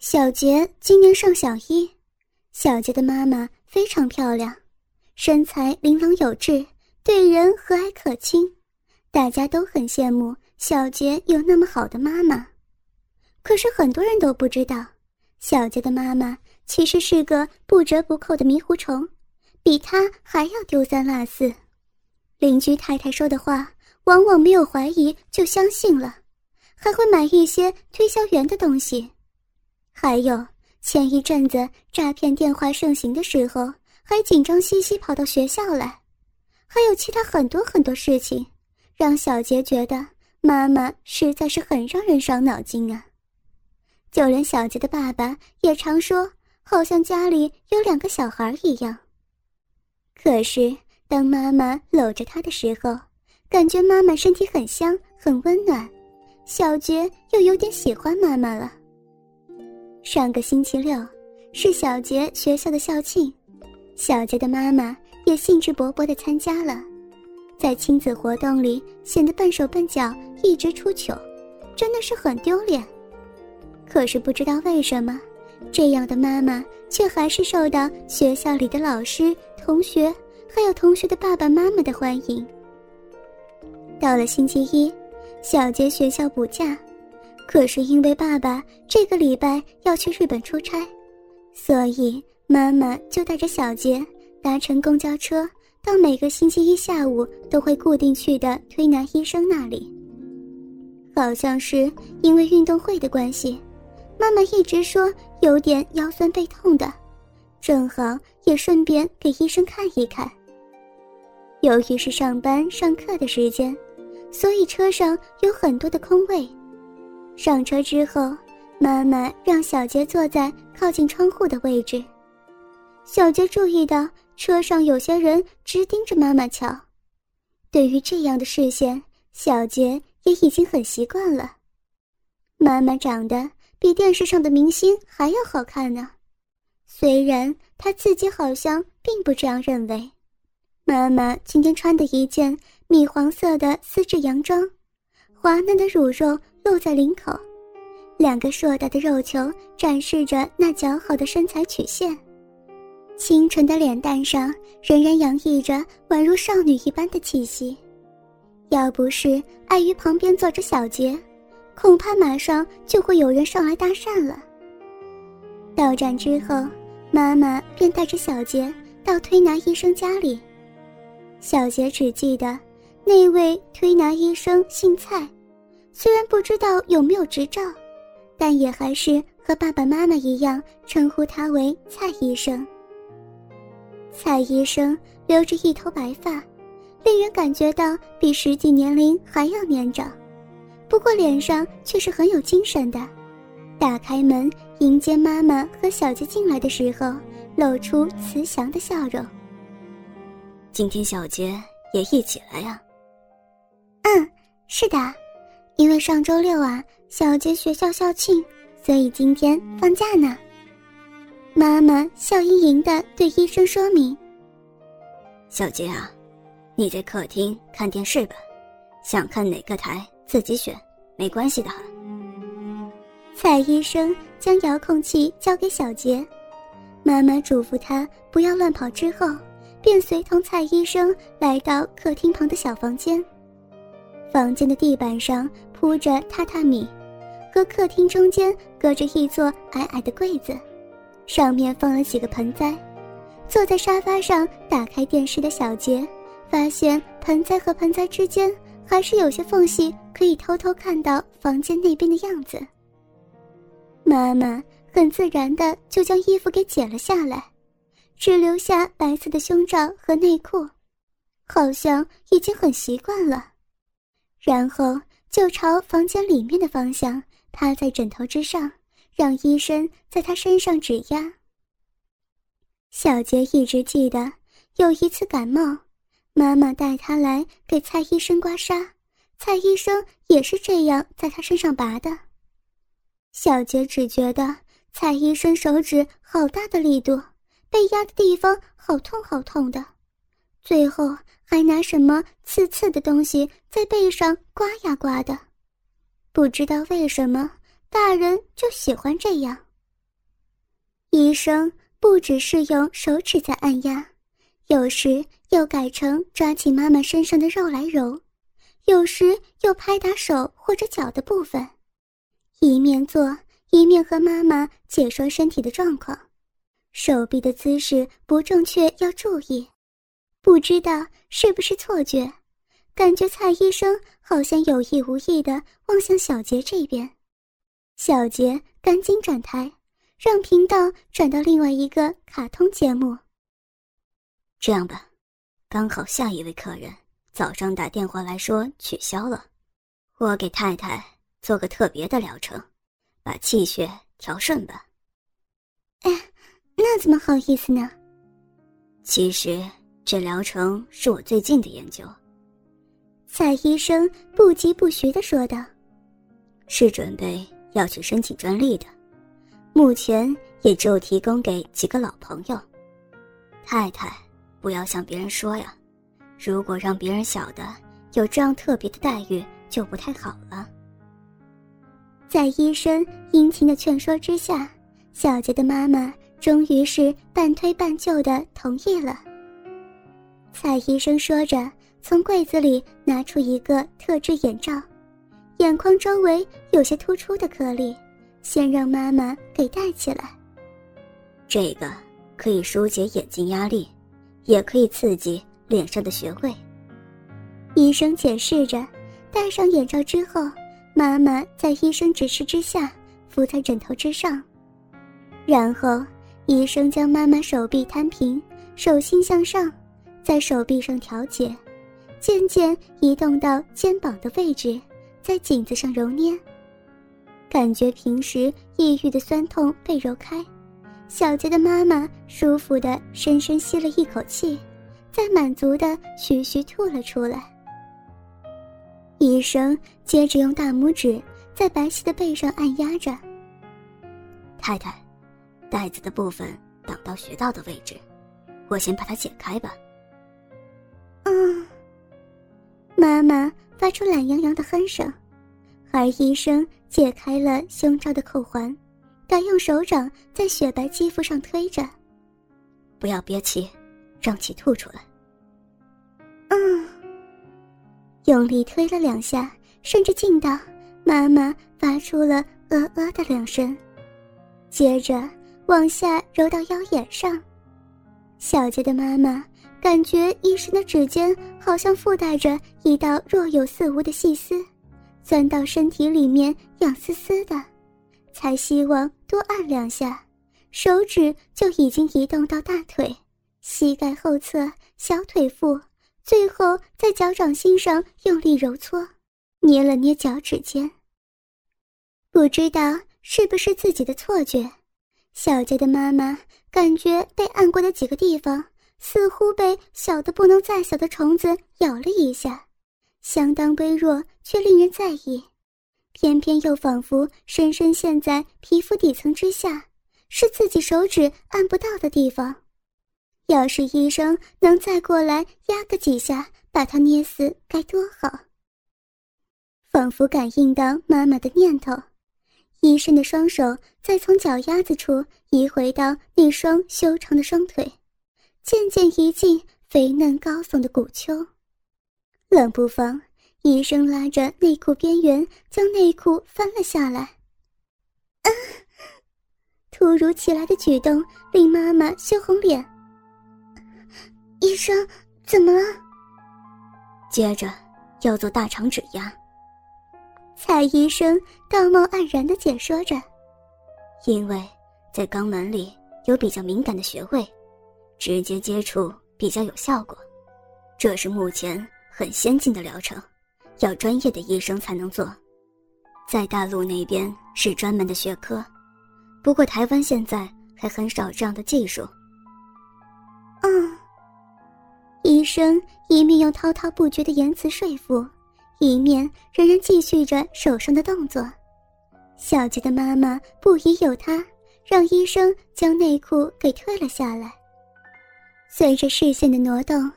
小杰今年上小一，小杰的妈妈非常漂亮，身材玲珑有致，对人和蔼可亲，大家都很羡慕小杰有那么好的妈妈。可是很多人都不知道，小杰的妈妈其实是个不折不扣的迷糊虫，比他还要丢三落四。邻居太太说的话，往往没有怀疑就相信了，还会买一些推销员的东西。还有前一阵子诈骗电话盛行的时候，还紧张兮兮跑到学校来。还有其他很多很多事情，让小杰觉得妈妈实在是很让人伤脑筋啊。就连小杰的爸爸也常说，好像家里有两个小孩一样。可是当妈妈搂着他的时候，感觉妈妈身体很香很温暖，小杰又有点喜欢妈妈了。上个星期六，是小杰学校的校庆，小杰的妈妈也兴致勃勃地参加了，在亲子活动里显得笨手笨脚，一直出糗，真的是很丢脸。可是不知道为什么，这样的妈妈却还是受到学校里的老师、同学，还有同学的爸爸妈妈的欢迎。到了星期一，小杰学校补假。可是因为爸爸这个礼拜要去日本出差，所以妈妈就带着小杰搭乘公交车到每个星期一下午都会固定去的推拿医生那里。好像是因为运动会的关系，妈妈一直说有点腰酸背痛的，正好也顺便给医生看一看。由于是上班上课的时间，所以车上有很多的空位。上车之后，妈妈让小杰坐在靠近窗户的位置。小杰注意到车上有些人直盯着妈妈瞧，对于这样的视线，小杰也已经很习惯了。妈妈长得比电视上的明星还要好看呢，虽然她自己好像并不这样认为。妈妈今天穿的一件米黄色的丝质洋装，滑嫩的乳肉。露在领口，两个硕大的肉球展示着那姣好的身材曲线，清纯的脸蛋上仍然洋溢着宛如少女一般的气息。要不是碍于旁边坐着小杰，恐怕马上就会有人上来搭讪了。到站之后，妈妈便带着小杰到推拿医生家里。小杰只记得那位推拿医生姓蔡。虽然不知道有没有执照，但也还是和爸爸妈妈一样称呼他为蔡医生。蔡医生留着一头白发，令人感觉到比实际年龄还要年长，不过脸上却是很有精神的。打开门迎接妈妈和小杰进来的时候，露出慈祥的笑容。今天小杰也一起来呀？嗯，是的。因为上周六啊，小杰学校校庆，所以今天放假呢。妈妈笑盈盈的对医生说明：“小杰啊，你在客厅看电视吧，想看哪个台自己选，没关系的。”蔡医生将遥控器交给小杰，妈妈嘱咐他不要乱跑，之后便随同蔡医生来到客厅旁的小房间。房间的地板上。铺着榻榻米，和客厅中间隔着一座矮矮的柜子，上面放了几个盆栽。坐在沙发上打开电视的小杰，发现盆栽和盆栽之间还是有些缝隙，可以偷偷看到房间那边的样子。妈妈很自然的就将衣服给解了下来，只留下白色的胸罩和内裤，好像已经很习惯了。然后。就朝房间里面的方向趴在枕头之上，让医生在他身上指压。小杰一直记得有一次感冒，妈妈带他来给蔡医生刮痧，蔡医生也是这样在他身上拔的。小杰只觉得蔡医生手指好大的力度，被压的地方好痛好痛的，最后。还拿什么刺刺的东西在背上刮呀刮的，不知道为什么大人就喜欢这样。医生不只是用手指在按压，有时又改成抓起妈妈身上的肉来揉，有时又拍打手或者脚的部分，一面做一面和妈妈解说身体的状况，手臂的姿势不正确要注意，不知道是不是错觉，感觉蔡医生好像有意无意的望向小杰这边，小杰赶紧转台。让频道转到另外一个卡通节目。这样吧，刚好下一位客人早上打电话来说取消了，我给太太做个特别的疗程，把气血调顺吧。哎，那怎么好意思呢？其实这疗程是我最近的研究。蔡医生不疾不徐的说道：“是准备要去申请专利的。”目前也只有提供给几个老朋友。太太，不要向别人说呀，如果让别人晓得有这样特别的待遇，就不太好了。在医生殷勤的劝说之下，小杰的妈妈终于是半推半就的同意了。蔡医生说着，从柜子里拿出一个特制眼罩，眼眶周围有些突出的颗粒。先让妈妈给戴起来。这个可以疏解眼睛压力，也可以刺激脸上的穴位。医生解释着，戴上眼罩之后，妈妈在医生指示之下伏在枕头之上，然后医生将妈妈手臂摊平，手心向上，在手臂上调节，渐渐移动到肩膀的位置，在颈子上揉捏。感觉平时抑郁的酸痛被揉开，小杰的妈妈舒服的深深吸了一口气，再满足的徐徐吐了出来。医生接着用大拇指在白皙的背上按压着。太太，带子的部分挡到穴道的位置，我先把它解开吧。妈妈发出懒洋洋的哼声，而医生。解开了胸罩的扣环，改用手掌在雪白肌肤上推着。不要憋气，让气吐出来。嗯，用力推了两下，甚至劲到妈妈发出了呃呃的两声，接着往下揉到腰眼上。小杰的妈妈感觉医生的指尖好像附带着一道若有似无的细丝。钻到身体里面，痒丝丝的，才希望多按两下，手指就已经移动到大腿、膝盖后侧、小腿腹，最后在脚掌心上用力揉搓，捏了捏脚趾尖。不知道是不是自己的错觉，小杰的妈妈感觉被按过的几个地方，似乎被小的不能再小的虫子咬了一下。相当微弱，却令人在意，偏偏又仿佛深深陷在皮肤底层之下，是自己手指按不到的地方。要是医生能再过来压个几下，把它捏死，该多好！仿佛感应到妈妈的念头，医生的双手再从脚丫子处移回到那双修长的双腿，渐渐移进肥嫩高耸的骨丘。冷不防，医生拉着内裤边缘，将内裤翻了下来。啊！突如其来的举动令妈妈羞红脸。医生，怎么了？接着要做大肠指压。蔡医生道貌岸然的解说着：“因为在肛门里有比较敏感的穴位，直接接触比较有效果。这是目前。”很先进的疗程，要专业的医生才能做，在大陆那边是专门的学科，不过台湾现在还很少这样的技术。嗯，医生一面用滔滔不绝的言辞说服，一面仍然继续着手上的动作。小杰的妈妈不疑有他，让医生将内裤给退了下来。随着视线的挪动，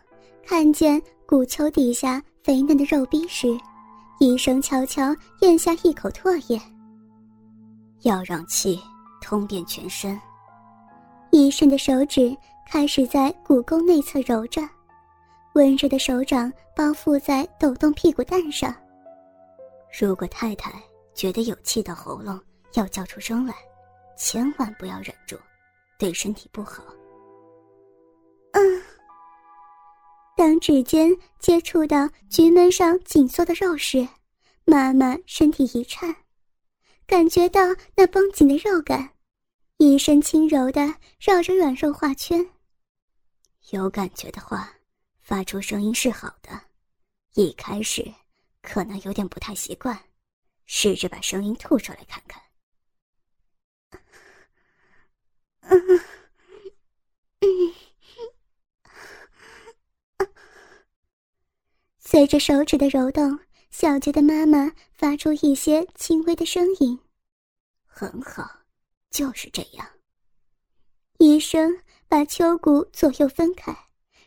看见。骨丘底下肥嫩的肉壁时，医生悄悄咽下一口唾液。要让气通遍全身，医生的手指开始在骨沟内侧揉着，温热的手掌包覆在抖动屁股蛋上。如果太太觉得有气到喉咙要叫出声来，千万不要忍住，对身体不好。当指尖接触到菊门上紧缩的肉时，妈妈身体一颤，感觉到那绷紧的肉感。医生轻柔的绕着软肉画圈。有感觉的话，发出声音是好的。一开始可能有点不太习惯，试着把声音吐出来看看。嗯嗯。随着手指的揉动，小杰的妈妈发出一些轻微的声音。很好，就是这样。医生把秋骨左右分开，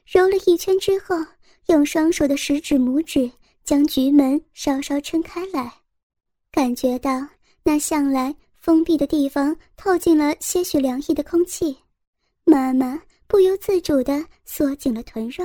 揉了一圈之后，用双手的食指、拇指将菊门稍稍撑开来，感觉到那向来封闭的地方透进了些许凉意的空气，妈妈不由自主地缩紧了臀肉。